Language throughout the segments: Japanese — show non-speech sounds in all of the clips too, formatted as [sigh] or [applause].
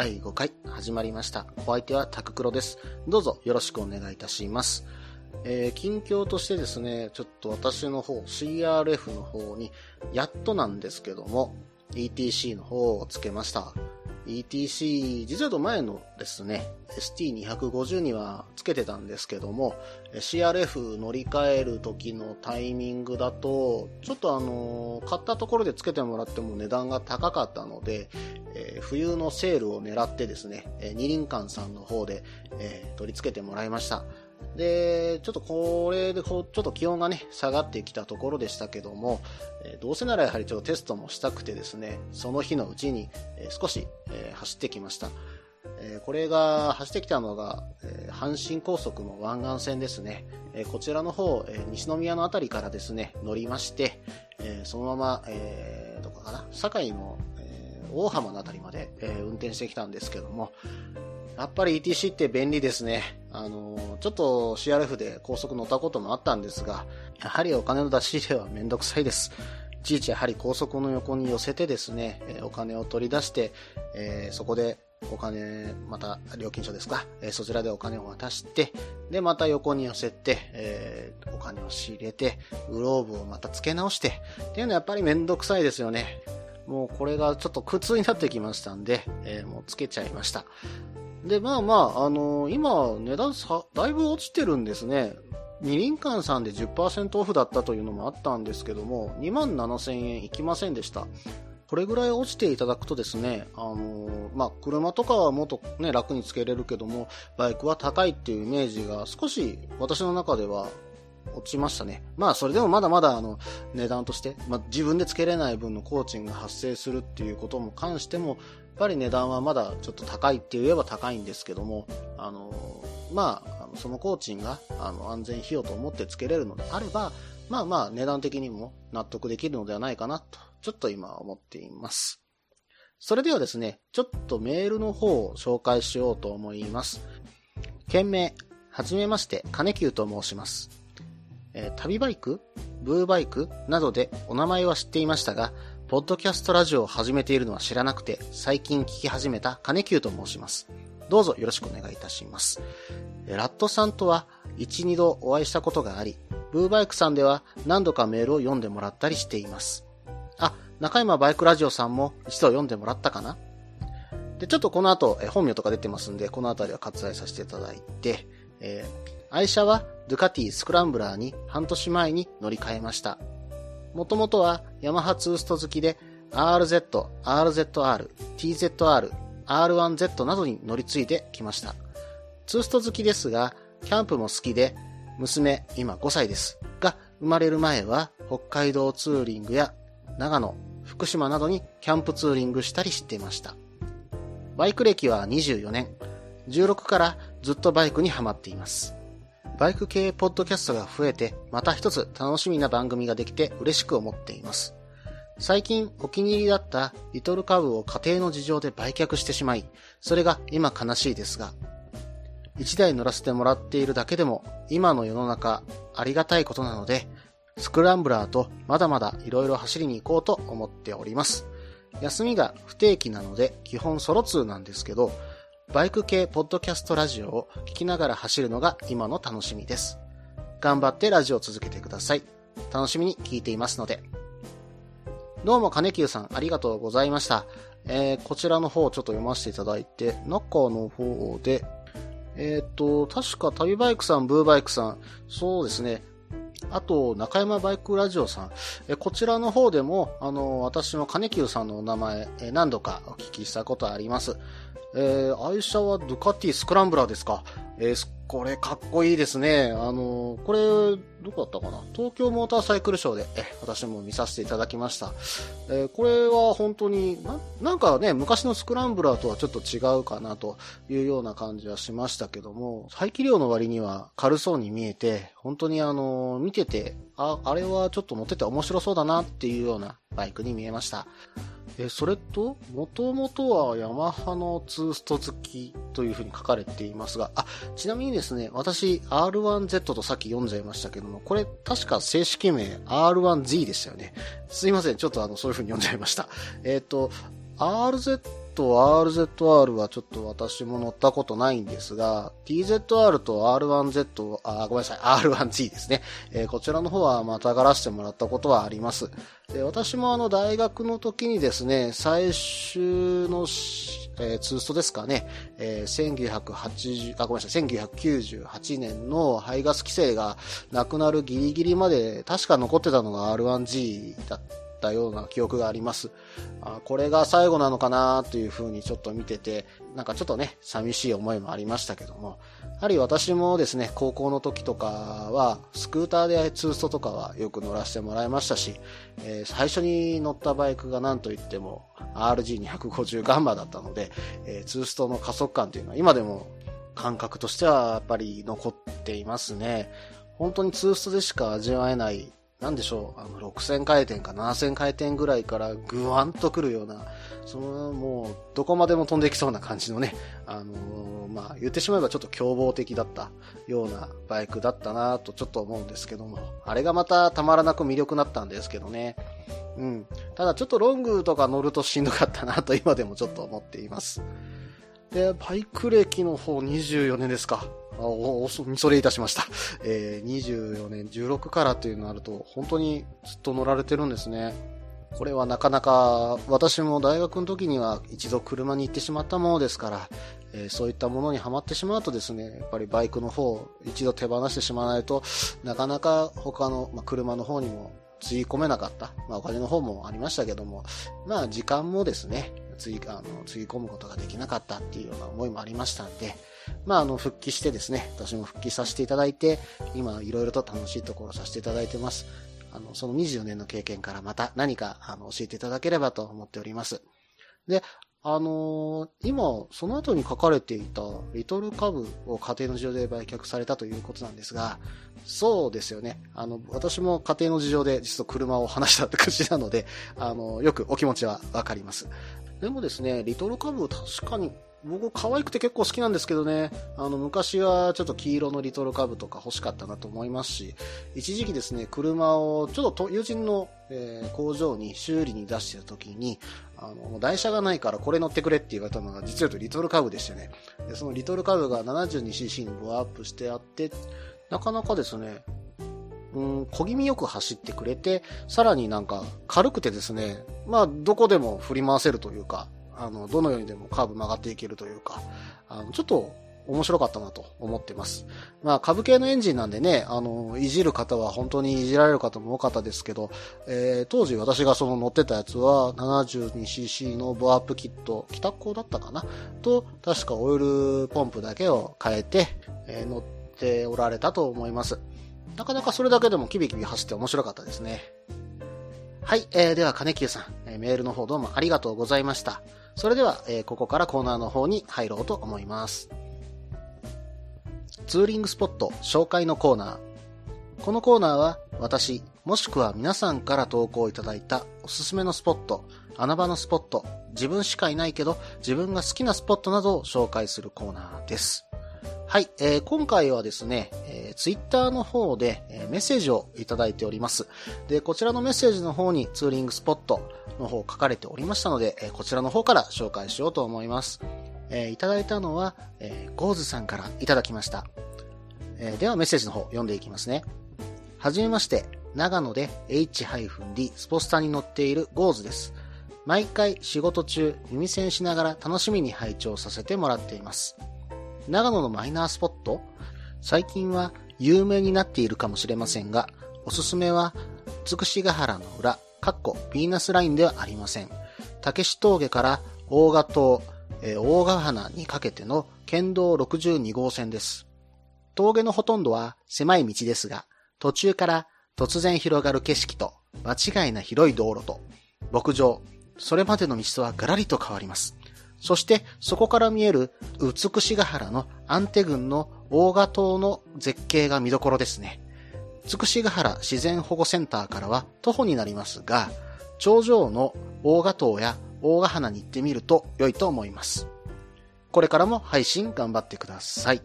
第5回始まりました。お相手はタククロです。どうぞよろしくお願いいたします。えー、近況としてですね、ちょっと私の方、CRF の方に、やっとなんですけども、ETC の方をつけました。ETC、実はと前のですね、ST250 にはつけてたんですけども、CRF 乗り換える時のタイミングだと、ちょっとあの、買ったところでつけてもらっても値段が高かったので、えー冬のセールを狙ってですね、えー二輪館さんの方で、えー取り付けてもらいました。で、ちょっとこれで、ちょっと気温がね、下がってきたところでしたけども、えどうせならやはりちょっとテストもしたくてですね、その日のうちに、え少し、え走ってきました。えこれが走ってきたのが、え阪神高速の湾岸線ですね。えこちらの方、え西宮のあたりからですね、乗りまして、えそのまま、えーどこかな、堺の、え大浜のあたりまで、え運転してきたんですけども、やっぱり ETC って便利ですね。あのちょっと CRF で高速乗ったこともあったんですが、やはりお金の出し入れはめんどくさいです。いちいちやはり高速の横に寄せてですね、お金を取り出して、えーそこでお金、また料金所ですか、えーそちらでお金を渡して、で、また横に寄せて、えーお金を仕入れて、グローブをまた付け直して、っていうのはやっぱりめんどくさいですよね。もうこれがちょっと苦痛になってきましたんで、えーもうつけちゃいました。で、まあまあ、あのー今、値段さ、だいぶ落ちてるんですね。二輪館さんで10%オフだったというのもあったんですけども、2万7000円いきませんでした。これぐらい落ちていただくとですね、あのーまあ、車とかはもっとね、楽につけれるけども、バイクは高いっていうイメージが少し私の中では落ちましたね。まあ、それでもまだまだあの、値段として、まあ、自分でつけれない分の工賃が発生するっていうことも関しても、ぱり値段はまだちょっと高いって言えば高いんですけども、あの、まあ、その工賃があの安全費用と思ってつけれるのであれば、まあまあ値段的にも納得できるのではないかなと、ちょっと今思っています。それではですね、ちょっとメールの方を紹介しようと思います。件名、はじめまして、金久と申します。えー旅バイクブーバイクなどでお名前は知っていましたが、ポッドキャストラジオを始めているのは知らなくて、最近聞き始めた金久と申します。どうぞよろしくお願いいたします。えラットさんとは1、2度お会いしたことがあり、ブーバイクさんでは何度かメールを読んでもらったりしています。あ、中山バイクラジオさんも一度読んでもらったかな？で、ちょっとこの後、え本名とか出てますんで、この辺りは割愛させていただいて、えー愛車はドゥカティスクランブラーに半年前に乗り換えました。もともとはヤマハツースト好きで RZ、RZR、TZR、R1Z などに乗り継いできました。ツースト好きですが、キャンプも好きで、娘、今5歳です。が、生まれる前は北海道ツーリングや長野、福島などにキャンプツーリングしたりしていました。バイク歴は24年。16からずっとバイクにハマっています。バイク系ポッドキャストが増えて、また一つ楽しみな番組ができて嬉しく思っています。最近お気に入りだったリトルカブを家庭の事情で売却してしまい、それが今悲しいですが、一台乗らせてもらっているだけでも、今の世の中ありがたいことなので、スクランブラーとまだまだ色々走りに行こうと思っております。休みが不定期なので基本ソロ通なんですけど、バイク系ポッドキャストラジオを聞きながら走るのが今の楽しみです。頑張ってラジオを続けてください。楽しみに聞いていますので。どうも金久さんありがとうございました。えー、こちらの方ちょっと読ませていただいて、中の方で、えっ、と、確か旅バイクさん、ブーバイクさん、そうですね。あと、中山バイクラジオさん。えこちらの方でも、あの、私の金久さんのお名前、え何度かお聞きしたことあります。えー愛車はドゥカティスクランブラーですか？えーこれかっこいいですね。あの、これ、どこだったかな？東京モーターサイクルショーで、え、私も見させていただきました。えこれは本当にな、なんかね、昔のスクランブラーとはちょっと違うかなというような感じはしましたけども、排気量の割には軽そうに見えて、本当にあの、見てて、あ、あれはちょっと乗ってて面白そうだなっていうようなバイクに見えました。えそれと、もともとはヤマハのツースト付きというふうに書かれていますが、あ、ちなみにですね、私 R1Z とさっき読んじゃいましたけども、これ確か正式名 R1Z でしたよね。すいません、ちょっとあの、そういうふうに読んじゃいました。えっ、ー、と、RZ と RZR はちょっと私も乗ったことないんですが、TZR と R1Z、あ、ごめんなさい、R1Z ですね。えー、こちらの方はまたがらせてもらったことはあります。で私もあの大学の時にですね、最終の、えー、ツーストですかね、えー、1980、あ、ごめんなさい、1998年の排ガス規制がなくなるギリギリまで確か残ってたのが R1G だったったような記憶があります。あこれが最後なのかなというふうにちょっと見てて、なんかちょっとね、寂しい思いもありましたけども、やはり私もですね、高校の時とかは、スクーターでツーストとかはよく乗らせてもらいましたし、えー、最初に乗ったバイクが何といっても RG250 ガンマだったので、えー、ツーストの加速感というのは今でも感覚としてはやっぱり残っていますね。本当にツーストでしか味わえないなんでしょう、あの、6000回転か7000回転ぐらいからぐわんとくるような、その、もう、どこまでも飛んできそうな感じのね、あのー、まあ、言ってしまえばちょっと凶暴的だったようなバイクだったなとちょっと思うんですけども、あれがまたたまらなく魅力だったんですけどね。うん。ただちょっとロングとか乗るとしんどかったなと今でもちょっと思っています。で、バイク歴の方24年ですか。お、お、それいたしました。[laughs] えー、24年、16からというのあると、本当にずっと乗られてるんですね。これはなかなか、私も大学の時には一度車に行ってしまったものですから、えー、そういったものにはまってしまうとですね、やっぱりバイクの方、一度手放してしまわないとなかなか他の、まあ、車の方にもつぎ込めなかった。まあ、お金の方もありましたけども、まあ、時間もですね、つぎ、あの、つぎ込むことができなかったっていうような思いもありましたんで、まあ、あの、復帰してですね、私も復帰させていただいて、今、いろいろと楽しいところさせていただいてます。あの、その24年の経験からまた何か、あの、教えていただければと思っております。で、あのー、今、その後に書かれていた、リトルカブを家庭の事情で売却されたということなんですが、そうですよね。あの、私も家庭の事情で実は車を離したって口なので、あの、よくお気持ちはわかります。でもですね、リトルカブ確かに僕可愛くて結構好きなんですけどね、あの昔はちょっと黄色のリトルカブとか欲しかったなと思いますし、一時期ですね、車をちょっと友人の、えー、工場に修理に出してた時に、あの、台車がないからこれ乗ってくれって言われたのが実はリトルカブでしたね。でそのリトルカブが 72cc にボアアップしてあって、なかなかですね、うん、小気味よく走ってくれて、さらになんか軽くてですね、まあどこでも振り回せるというか、あの、どのようにでもカーブ曲がっていけるというか、あの、ちょっと面白かったなと思ってます。まあ、株系のエンジンなんでね、あの、いじる方は本当にいじられる方も多かったですけど、えー、当時私がその乗ってたやつは 72cc のボアップキット、北高だったかな？と、確かオイルポンプだけを変えて、えー、乗っておられたと思います。なかなかそれだけでもキビキビ走って面白かったですね。はい、えー、では金久さん、え、メールの方どうもありがとうございました。それでは、えー、ここからコーナーの方に入ろうと思います。ツーリングスポット紹介のコーナー。このコーナーは私、もしくは皆さんから投稿いただいたおすすめのスポット、穴場のスポット、自分しかいないけど自分が好きなスポットなどを紹介するコーナーです。はい、えー、今回はですね、えー、ツイッターの方で、えー、メッセージをいただいております。で、こちらのメッセージの方にツーリングスポットの方書かれておりましたので、えー、こちらの方から紹介しようと思います。えー、いただいたのは、えー、ゴーズさんからいただきました。えー、ではメッセージの方読んでいきますね。はじめまして、長野で H-D スポスタに乗っているゴーズです。毎回仕事中耳栓しながら楽しみに拝聴させてもらっています。長野のマイナースポット？最近は有名になっているかもしれませんが、おすすめは、つくしヶ原の裏、かっこヴィーナスラインではありません。竹志峠から大賀島、えー、大ヶ花にかけての県道62号線です。峠のほとんどは狭い道ですが、途中から突然広がる景色と、間違いな広い道路と、牧場、それまでの道とはガラリと変わります。そしてそこから見える美しが原のアンテ郡の大賀島の絶景が見どころですね。美しが原自然保護センターからは徒歩になりますが、頂上の大賀島や大賀花に行ってみると良いと思います。これからも配信頑張ってください。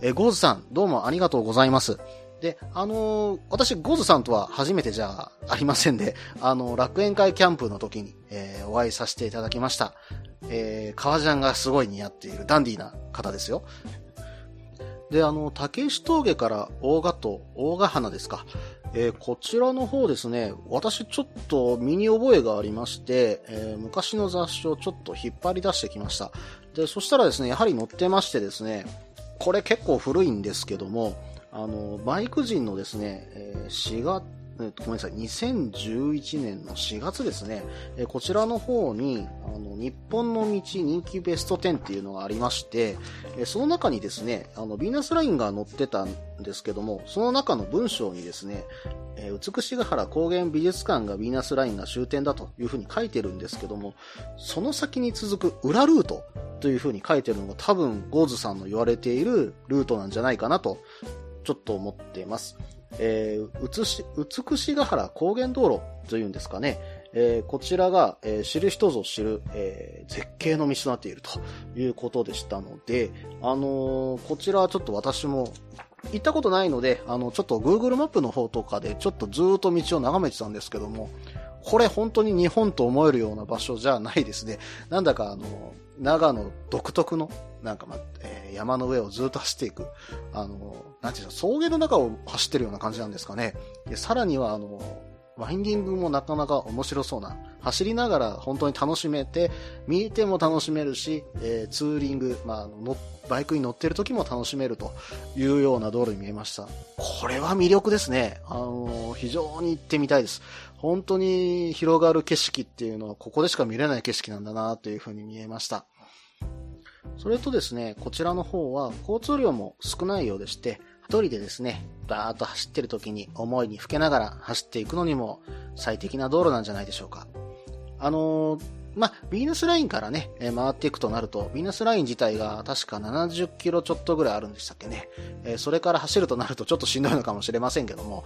えゴーズさん、どうもありがとうございます。で、あのー、私、ゴーズさんとは初めてじゃありませんで、あの、楽園会キャンプの時に、えー、お会いさせていただきました。えー、革ジャンがすごい似合っているダンディーな方ですよ。で、あの、竹石峠から大賀と大賀花ですか。えー、こちらの方ですね、私ちょっと身に覚えがありまして、えー、昔の雑誌をちょっと引っ張り出してきました。で、そしたらですね、やはり載ってましてですね、これ結構古いんですけども、あの、バイク人のですね、え4月、ごめんなさい、2011年の4月ですね、こちらの方に、あの、日本の道人気ベスト10っていうのがありまして、その中にですね、あの、ヴィーナスラインが載ってたんですけども、その中の文章にですね、美しが原高原美術館がヴィーナスラインが終点だというふうに書いてるんですけども、その先に続く裏ルートというふうに書いてるのが多分ゴーズさんの言われているルートなんじゃないかなとちょっと思っています。えー、美しが原高原道路というんですかね。えー、こちらが、えー、知る人ぞ知る、えー、絶景の道となっているということでしたので、あのこちらはちょっと私も行ったことないので、あの、ちょっと Google マップの方とかでちょっとずっと道を眺めてたんですけども、これ本当に日本と思えるような場所じゃないですね。なんだかあの、長野独特の、なんかま、えー、山の上をずっと走っていく、あの、なんていうの、草原の中を走ってるような感じなんですかね。で、さらにはあの、ワインディングもなかなか面白そうな。走りながら本当に楽しめて、見ても楽しめるし、えー、ツーリング、まあ、のバイクに乗ってる時も楽しめるというような道路に見えました。これは魅力ですね。あの、非常に行ってみたいです。本当に広がる景色っていうのはここでしか見れない景色なんだなというふうに見えました。それとですね、こちらの方は交通量も少ないようでして、一人でですね、バーっと走ってる時に思いにふけながら走っていくのにも最適な道路なんじゃないでしょうか。あのー、まあ、ビーナスラインからね、え回っていくとなると、ビーナスライン自体が確か70キロちょっとぐらいあるんでしたっけね。えー、それから走るとなるとちょっとしんどいのかもしれませんけども、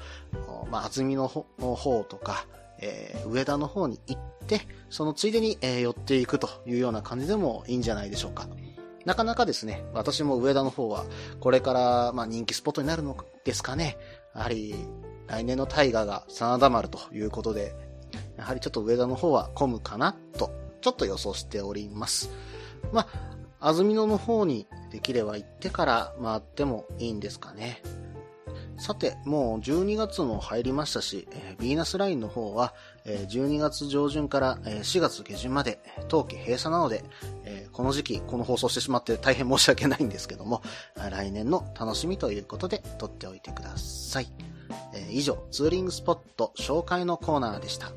まあ、厚みの方とか、えー、上田の方に行って、そのついでに、え、寄っていくというような感じでもいいんじゃないでしょうか。なかなかですね、私も上田の方は、これから、まあ、人気スポットになるのですかね。やはり、来年の大河が真田丸ということで、やはりちょっと上田の方は混むかなと、ちょっと予想しております。まあ、安曇野の方にできれば行ってから回ってもいいんですかね。さて、もう12月も入りましたし、えー、ビーナスラインの方は、えー、12月上旬から、えー、4月下旬まで、冬季閉鎖なので、えー、この時期、この放送してしまって大変申し訳ないんですけども、来年の楽しみということで撮っておいてください。えー、以上、ツーリングスポット紹介のコーナーでした。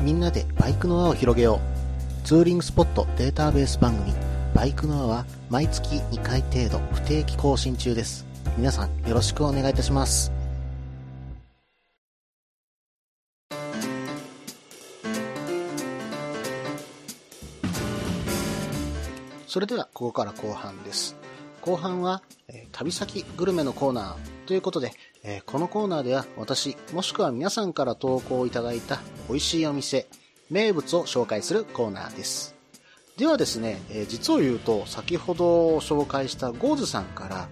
みんなでバイクの輪を広げよう。ツーリングスポットデータベース番組バイクの輪は毎月2回程度不定期更新中です。皆さんよろしくお願いいたします。それではここから後半です。後半は、えー、旅先グルメのコーナーということで、えー、このコーナーでは私もしくは皆さんから投稿いただいた美味しいお店、名物を紹介するコーナーです。ではですね、え、実を言うと、先ほど紹介したゴーズさんから、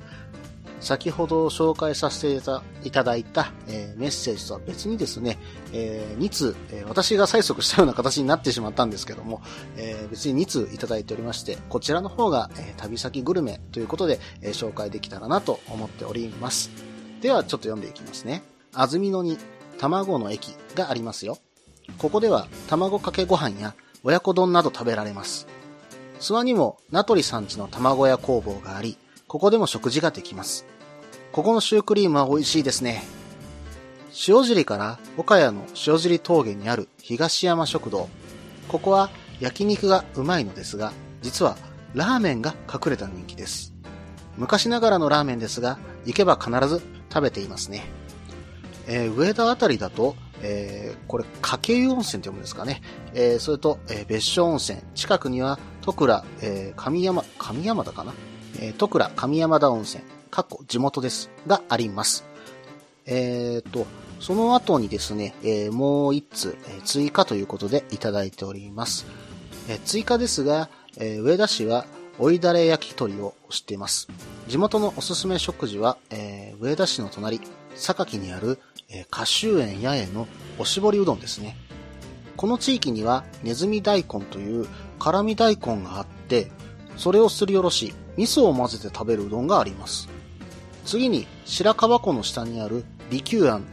先ほど紹介させていただいた、え、メッセージとは別にですね、え、2通、え、私が催促したような形になってしまったんですけども、え別に2通いただいておりまして、こちらの方が、え旅先グルメということで、え紹介できたらなと思っております。ではちょっと読んでいきますね。安曇野に卵の駅がありますよ。ここでは卵かけご飯や親子丼など食べられます。諏訪にも名取さんちの卵屋工房があり、ここでも食事ができます。ここのシュークリームは美味しいですね。塩尻から岡谷の塩尻峠にある東山食堂。ここは焼肉がうまいのですが、実はラーメンが隠れた人気です。昔ながらのラーメンですが、行けば必ず食べていますね。えー、上田あたりだと、えー、これ、かけ湯温泉って読むんですかね。えー、それと、えー、別所温泉。近くには、徳倉、えー、上山、上山田かなえー、徳倉上山田温泉。過去地元です。があります。えー、と、その後にですね、えー、もう一つ、えー、追加ということでいただいております。えー、追加ですが、えー、上田市は追いだれ焼き鳥を知っています。地元のおすすめ食事は、えー、上田市の隣、榊にある、えー、花州園八重のおしぼりうどんですね。この地域にはネズミ大根という辛味大根があって、それをすりおろし、味噌を混ぜて食べるうどんがあります。次に白樺湖の下にある利休庵。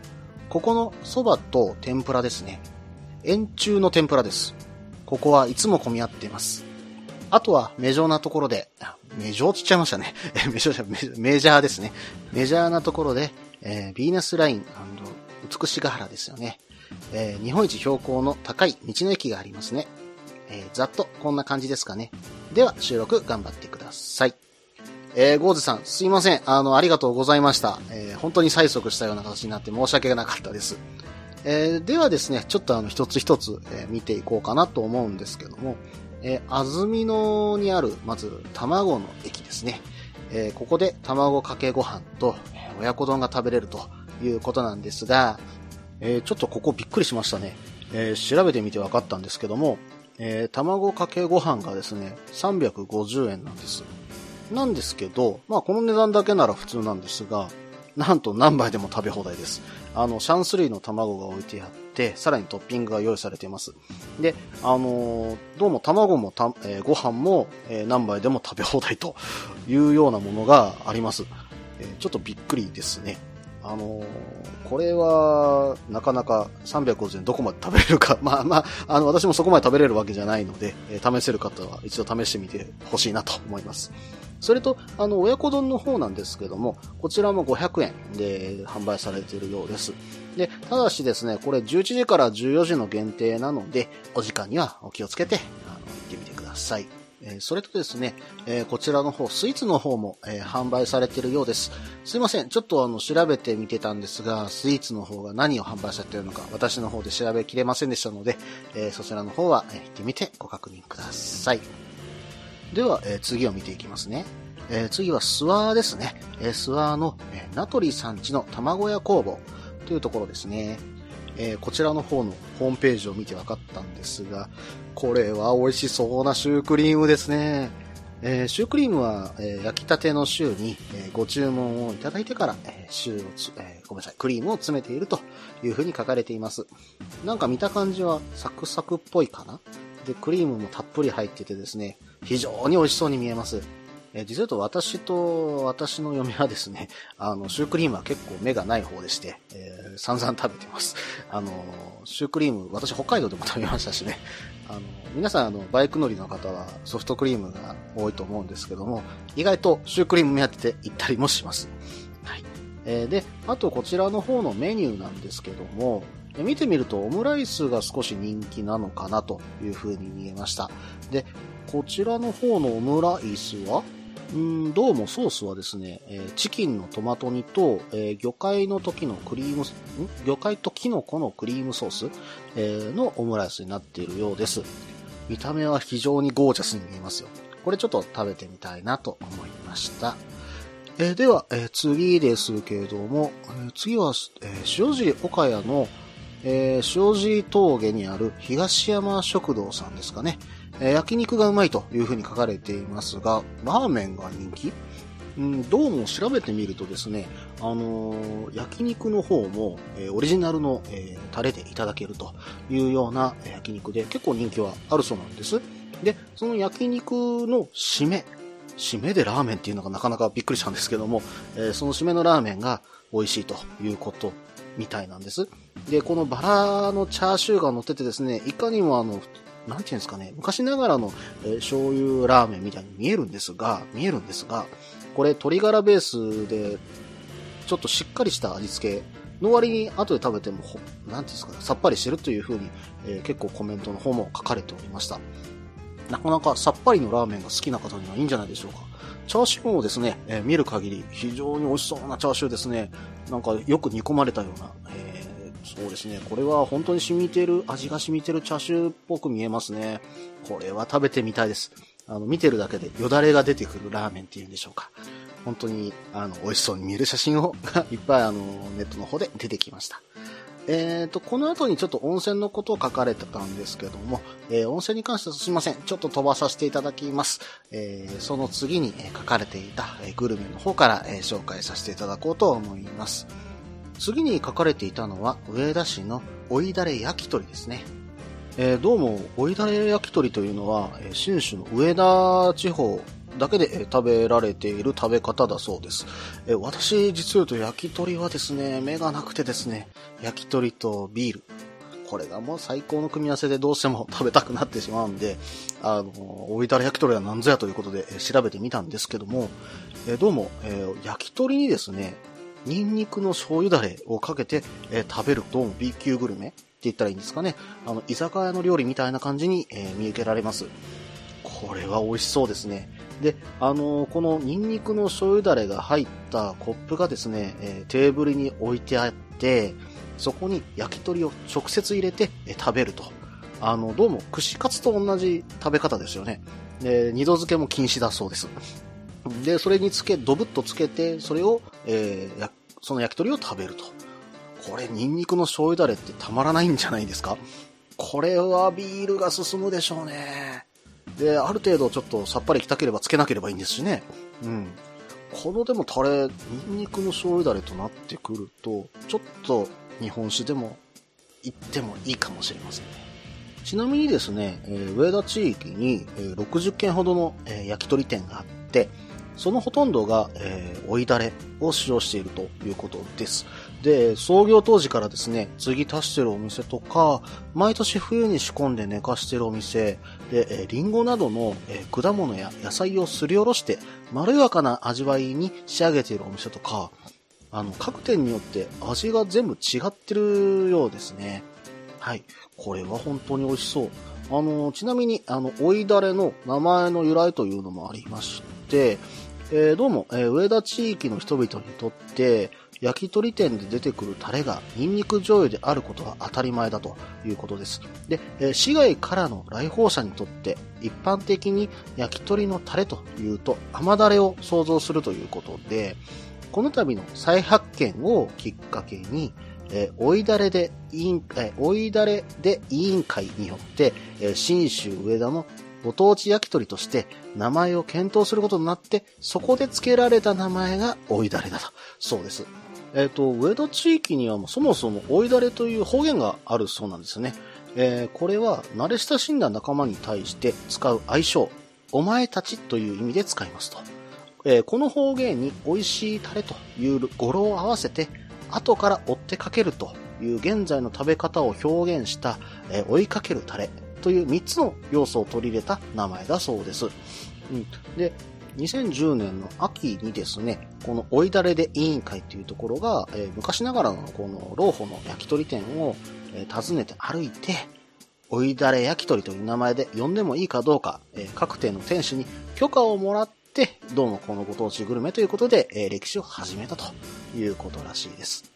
ここの蕎麦と天ぷらですね。円柱の天ぷらです。ここはいつも混み合っています。あとはメジャーなところで、メジャーって言っちゃいましたね。[laughs] メジャー、メジャーですね。メジャーなところで、えー、ビーナスライン美しが原ですよね。えー、日本一標高の高い道の駅がありますね。えー、ざっとこんな感じですかね。では、収録頑張ってください。えー、ゴーズさん、すいません。あの、ありがとうございました。えー、本当に催促したような形になって申し訳なかったです。えー、ではですね、ちょっとあの、一つ一つ、えー、見ていこうかなと思うんですけども、えー、安曇野にある、まず、卵の駅ですね。えー、ここで卵かけご飯と、親子丼が食べれるということなんですが、えー、ちょっとここびっくりしましたね。えー、調べてみて分かったんですけども、え、卵かけご飯がですね、350円なんです。なんですけど、まあこの値段だけなら普通なんですが、なんと何杯でも食べ放題です。あの、シャンスリーの卵が置いてあって、さらにトッピングが用意されています。で、あのー、どうも卵もた、えー、ご飯も、えー、何杯でも食べ放題というようなものがあります。えちょっとびっくりですね。あのこれは、なかなか350円どこまで食べれるか、[laughs] まあまあ、あの、私もそこまで食べれるわけじゃないので、え試せる方は一度試してみてほしいなと思います。それと、あの、親子丼の方なんですけども、こちらも500円で販売されているようです。で、ただしですね、これ11時から14時の限定なので、お時間にはお気をつけて、あの、行ってみてください。えそれとですね、えこちらの方、スイーツの方も、え販売されているようです。すいません、ちょっとあの、調べてみてたんですが、スイーツの方が何を販売されているのか、私の方で調べきれませんでしたので、えそちらの方は、え行ってみてご確認ください。では、え、次を見ていきますね。え、次はスワーですね。えー、スワーの、えー、ナトリ産地の卵屋工房というところですね。えこちらの方のホームページを見て分かったんですが、これは美味しそうなシュークリームですね。えー、シュークリームは、えー、焼きたてのシューに、え、ご注文をいただいてから、えシューをえごめんなさい、クリームを詰めているというふうに書かれています。なんか見た感じはサクサクっぽいかな？で、クリームもたっぷり入っててですね、非常に美味しそうに見えます。え実はと私と私の嫁はですね、[laughs] あの、シュークリームは結構目がない方でして、えー、散々食べてます。[laughs] あの、シュークリーム、私北海道でも食べましたしね、[laughs] あの、皆さんあの、バイク乗りの方はソフトクリームが多いと思うんですけども、意外とシュークリーム目当てて行ったりもします。はい。えー、で、あとこちらの方のメニューなんですけども、見てみるとオムライスが少し人気なのかなという風に見えました。で、こちらの方のオムライスは、うん、どうもソースはですね、えー、チキンのトマト煮と、えー、魚介の時のクリーム、魚介とキノコのクリームソース、えー、のオムライスになっているようです。見た目は非常にゴージャスに見えますよ。これちょっと食べてみたいなと思いました。えー、では、えー、次ですけれども、えー、次は、えー、塩尻岡谷の、えー、塩尻峠にある東山食堂さんですかね。えー、焼肉がうまいというふうに書かれていますが、ラーメンが人気？うん、どうも調べてみるとですね、あのー、焼肉の方も、えー、オリジナルの、えー、タレでいただけるというような焼肉で結構人気はあるそうなんです。で、その焼肉の締め、締めでラーメンっていうのがなかなかびっくりしたんですけども、えその締めのラーメンが美味しいということみたいなんです。で、このバラのチャーシューが乗っててですね、いかにもあの、なんていうんですかね、昔ながらの、えー、醤油ラーメンみたいに見えるんですが、見えるんですが、これ鶏ガラベースで、ちょっとしっかりした味付けの割に後で食べても、なんていうんですかね、さっぱりしてるという風に、えー、結構コメントの方も書かれておりました。なかなかさっぱりのラーメンが好きな方にはいいんじゃないでしょうか。チャーシューもですね、えー、見る限り非常に美味しそうなチャーシューですね。なんかよく煮込まれたような、えー、そうですね。これは本当に染みてる、味が染みてるチャーシューっぽく見えますね。これは食べてみたいです。あの、見てるだけでよだれが出てくるラーメンっていうんでしょうか。本当に、あの、美味しそうに見える写真をいっぱいあの、ネットの方で出てきました。えーと、この後にちょっと温泉のことを書かれてたんですけども、えー、温泉に関してはすいません。ちょっと飛ばさせていただきます。えー、その次に書かれていたグルメの方から紹介させていただこうと思います。次に書かれていたのは、上田市の追いだれ焼き鳥ですね。えー、どうも、追いだれ焼き鳥というのは、新種の上田地方だけで食べられている食べ方だそうです。え私、実を言うと焼き鳥はですね、目がなくてですね、焼き鳥とビール。これがもう最高の組み合わせでどうしても [laughs] 食べたくなってしまうんで、あの、追いだれ焼き鳥は何ぞやということで調べてみたんですけども、えどうも、え焼き鳥にですね、ニンニクの醤油だれをかけて、え食べるどうも B 級グルメって言ったらいいんですかね。あの、居酒屋の料理みたいな感じに、え見受けられます。これは美味しそうですね。で、あのー、このニンニクの醤油だれが入ったコップがですね、えー、テーブルに置いてあって、そこに焼き鳥を直接入れて、えー、食べると。あの、どうも串カツと同じ食べ方ですよね。で、二度漬けも禁止だそうです。で、それにつけ、ドブッとつけて、それを、えー、その焼き鳥を食べると。これ、ニンニクの醤油だれってたまらないんじゃないですか？これはビールが進むでしょうね。で、ある程度ちょっとさっぱりきたければつけなければいいんですしね。うん。このでもタレ、ニンニクの醤油だれとなってくると、ちょっと日本酒でも行ってもいいかもしれませんね。ちなみにですね、えー、上田地域に、60軒ほどの、え、焼き鳥店があって、そのほとんどが、えー、追いだれを使用しているということです。で、創業当時からですね、継ぎ足してるお店とか、毎年冬に仕込んで寝かしてるお店、で、えー、リンゴなどの、えー、果物や野菜をすりおろして、まろやかな味わいに仕上げているお店とか、あの、各店によって味が全部違ってるようですね。はい。これは本当に美味しそう。あの、ちなみに、あの、追いだれの名前の由来というのもありまして、えー、どうも、えー、上田地域の人々にとって、焼き鳥店で出てくるタレがニンニク醤油であることは当たり前だということです。で、え、市外からの来訪者にとって一般的に焼き鳥のタレというと甘だれを想像するということで、この度の再発見をきっかけに、えー、追いだれで委員、えー、追いだれで委員会によって、えー、新州上田のご当地焼き鳥として名前を検討することになって、そこで付けられた名前が追いだれだと。そうです。えっ、ー、と、上田地域にはもそもそも追いだれという方言があるそうなんですね。えー、これは慣れ親しんだ仲間に対して使う愛称、お前たちという意味で使いますと。えー、この方言に美味しいタレという語呂を合わせて、後から追ってかけるという現在の食べ方を表現した、えー、追いかけるタレという3つの要素を取り入れた名前だそうです。うん、で、2010年の秋にですね、この追いだれで委員会というところが、えー、昔ながらのこの老舗の焼き鳥店を、えー、訪ねて歩いて、追いだれ焼き鳥という名前で呼んでもいいかどうか、えー、各店の店主に許可をもらって、どうもこのご当地グルメということで、え、歴史を始めたということらしいです。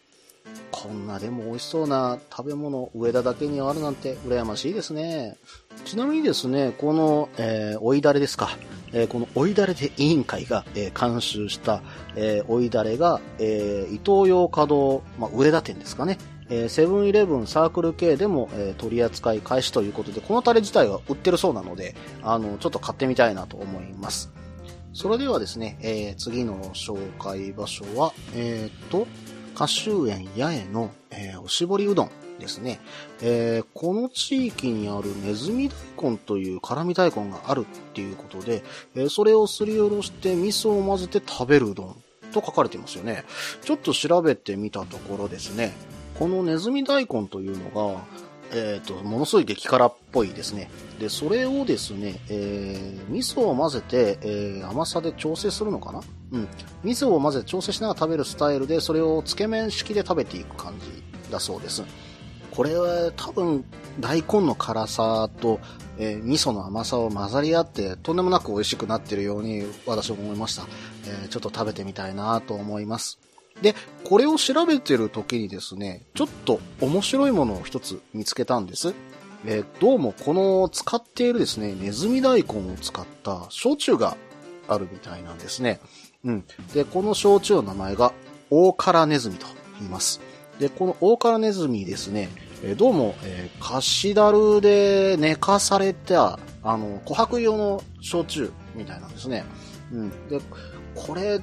こんなでも美味しそうな食べ物、上田だけにあるなんて羨ましいですね。ちなみにですね、この、えー、追いだれですか。えー、この追いだれで委員会が、えー、監修した、えー、追いだれが、えー、伊東洋華堂、まあ、上田店ですかね。えー、セブンイレブンサークル系でも、えー、取り扱い開始ということで、このタレ自体は売ってるそうなので、あの、ちょっと買ってみたいなと思います。それではですね、えー、次の紹介場所は、えー、っと、歌集園八重の、えー、おしぼりうどんですね、えー、この地域にあるネズミ大根という辛味大根があるっていうことで、えー、それをすりおろして味噌を混ぜて食べるうどんと書かれてますよね。ちょっと調べてみたところですね、このネズミ大根というのが、えっ、と、ものすごい激辛っぽいですね。で、それをですね、えー、味噌を混ぜて、えー、甘さで調整するのかな？うん。味噌を混ぜて調整しながら食べるスタイルで、それをつけ麺式で食べていく感じだそうです。これは多分、大根の辛さと、えー、味噌の甘さを混ざり合って、とんでもなく美味しくなってるように私は思いました。えー、ちょっと食べてみたいなと思います。で、これを調べてる時にですね、ちょっと面白いものを一つ見つけたんです。えー、どうもこの使っているですね、ネズミ大根を使った焼酎があるみたいなんですね。うん。で、この焼酎の名前が大辛ネズミと言います。で、この大辛ネズミですね、えどうも、えー、カシダルで寝かされた、あの、琥珀用の焼酎みたいなんですね。うん。で、これ、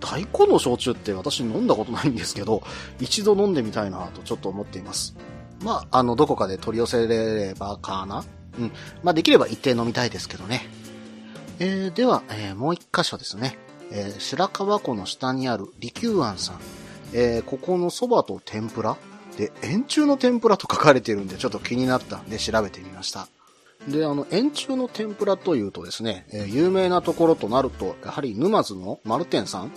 大根の焼酎って私飲んだことないんですけど、一度飲んでみたいなとちょっと思っています。まあ、あの、どこかで取り寄せれればかなうん。まあ、できれば一定飲みたいですけどね。えー、では、えー、もう一箇所ですね。えー、白川湖の下にある利休庵さん。えー、ここの蕎麦と天ぷらで、円柱の天ぷらと書かれてるんで、ちょっと気になったんで調べてみました。で、あの、円柱の天ぷらというとですね、えー、有名なところとなると、やはり沼津の丸天さん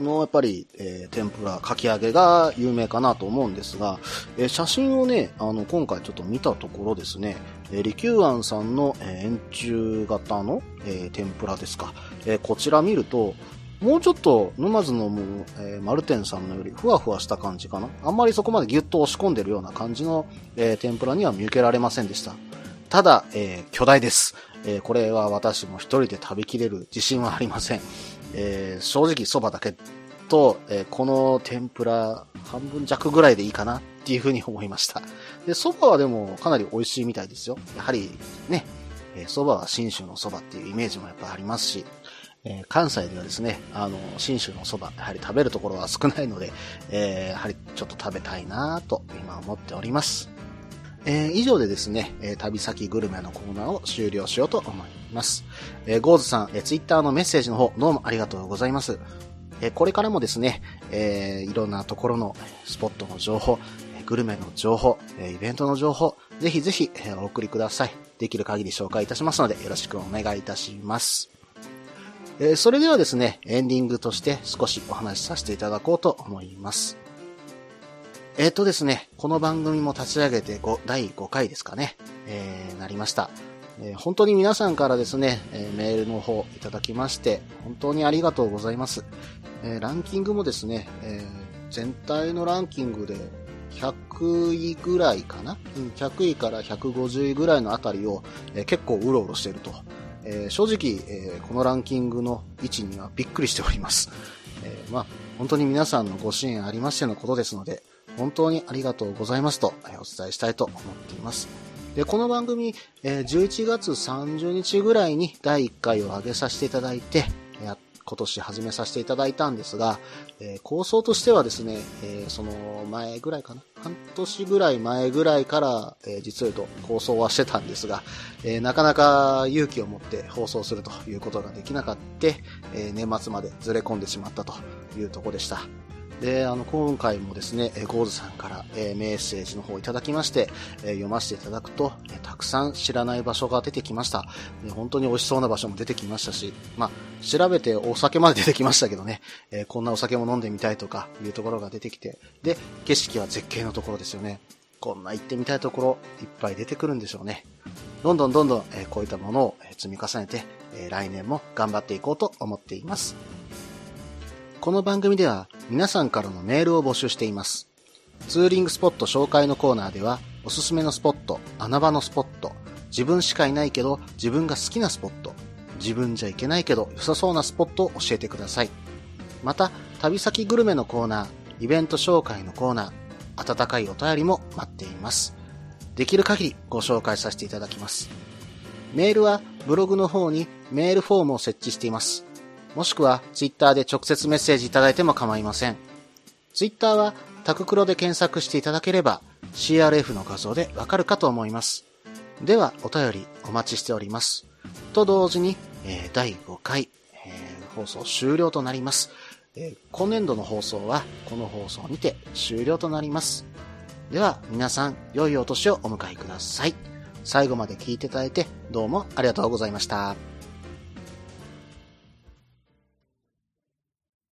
のやっぱり、えー、天ぷら、かき揚げが有名かなと思うんですが、えー、写真をね、あの、今回ちょっと見たところですね、えー、利休庵さんの、え、円柱型の、え、天ぷらですか、え、こちら見ると、もうちょっと沼津のもう、えー、マルテンさんのよりふわふわした感じかな。あんまりそこまでギュッと押し込んでるような感じの、えー、天ぷらには見受けられませんでした。ただ、えー、巨大です。えー、これは私も一人で食べきれる自信はありません。えー、正直蕎麦だけと、え、この天ぷら半分弱ぐらいでいいかなっていうふうに思いました。で、蕎麦はでもかなり美味しいみたいですよ。やはりね、え、蕎麦は信州の蕎麦っていうイメージもやっぱありますし、え、関西ではですね、あの、信州の蕎麦、やはり食べるところは少ないので、えー、やはりちょっと食べたいなと今思っております。えー、以上でですね、えー、旅先グルメのコーナーを終了しようと思います。えー、ゴーズさん、えー、ツイッターのメッセージの方、どうもありがとうございます。えー、これからもですね、えー、いろんなところのスポットの情報、グルメの情報え、イベントの情報、ぜひぜひお送りください。できる限り紹介いたしますので、よろしくお願いいたします。えー、それではですね、エンディングとして少しお話しさせていただこうと思います。えっ、ー、とですね、この番組も立ち上げて5第5回ですかね、えー、なりました。えー、本当に皆さんからですね、えー、メールの方いただきまして、本当にありがとうございます。えー、ランキングもですね、えー、全体のランキングで100位ぐらいかな、うん、100位から150位ぐらいのあたりを、えー、結構うろうろしてると。えー、正直、えー、このランキングの位置にはびっくりしております。えー、まあ、本当に皆さんのご支援ありましてのことですので、本当にありがとうございますと、お伝えしたいと思っています。で、この番組、え11月30日ぐらいに第1回を上げさせていただいて、や今年始めさせていただいたんですが、えー、構想としてはですね、えー、その前ぐらいかな、半年ぐらい前ぐらいから、えー、実を言うと構想はしてたんですが、えなかなか勇気を持って放送するということができなかった、え年末までずれ込んでしまったというとこでした。で、あの、今回もですね、ゴーズさんから、えメッセージの方をいただきまして、え読ませていただくと、えたくさん知らない場所が出てきました。で本当に美味しそうな場所も出てきましたし、まあ、調べてお酒まで出てきましたけどね、えこんなお酒も飲んでみたいとかいうところが出てきて、で、景色は絶景のところですよね。こんな行ってみたいところ、いっぱい出てくるんでしょうね。どんどんどんどん、えこういったものを積み重ねて、え来年も頑張っていこうと思っています。この番組では皆さんからのメールを募集しています。ツーリングスポット紹介のコーナーでは、おすすめのスポット、穴場のスポット、自分しかいないけど自分が好きなスポット、自分じゃいけないけど良さそうなスポットを教えてください。また、旅先グルメのコーナー、イベント紹介のコーナー、温かいお便りも待っています。できる限りご紹介させていただきます。メールはブログの方にメールフォームを設置しています。もしくはツイッターで直接メッセージいただいても構いません。ツイッターはタククロで検索していただければ CRF の画像でわかるかと思います。ではお便りお待ちしております。と同時に、えー、第5回、えー、放送終了となります。えー、今年度の放送はこの放送にて終了となります。では皆さん、良いお年をお迎えください。最後まで聞いていただいてどうもありがとうございました。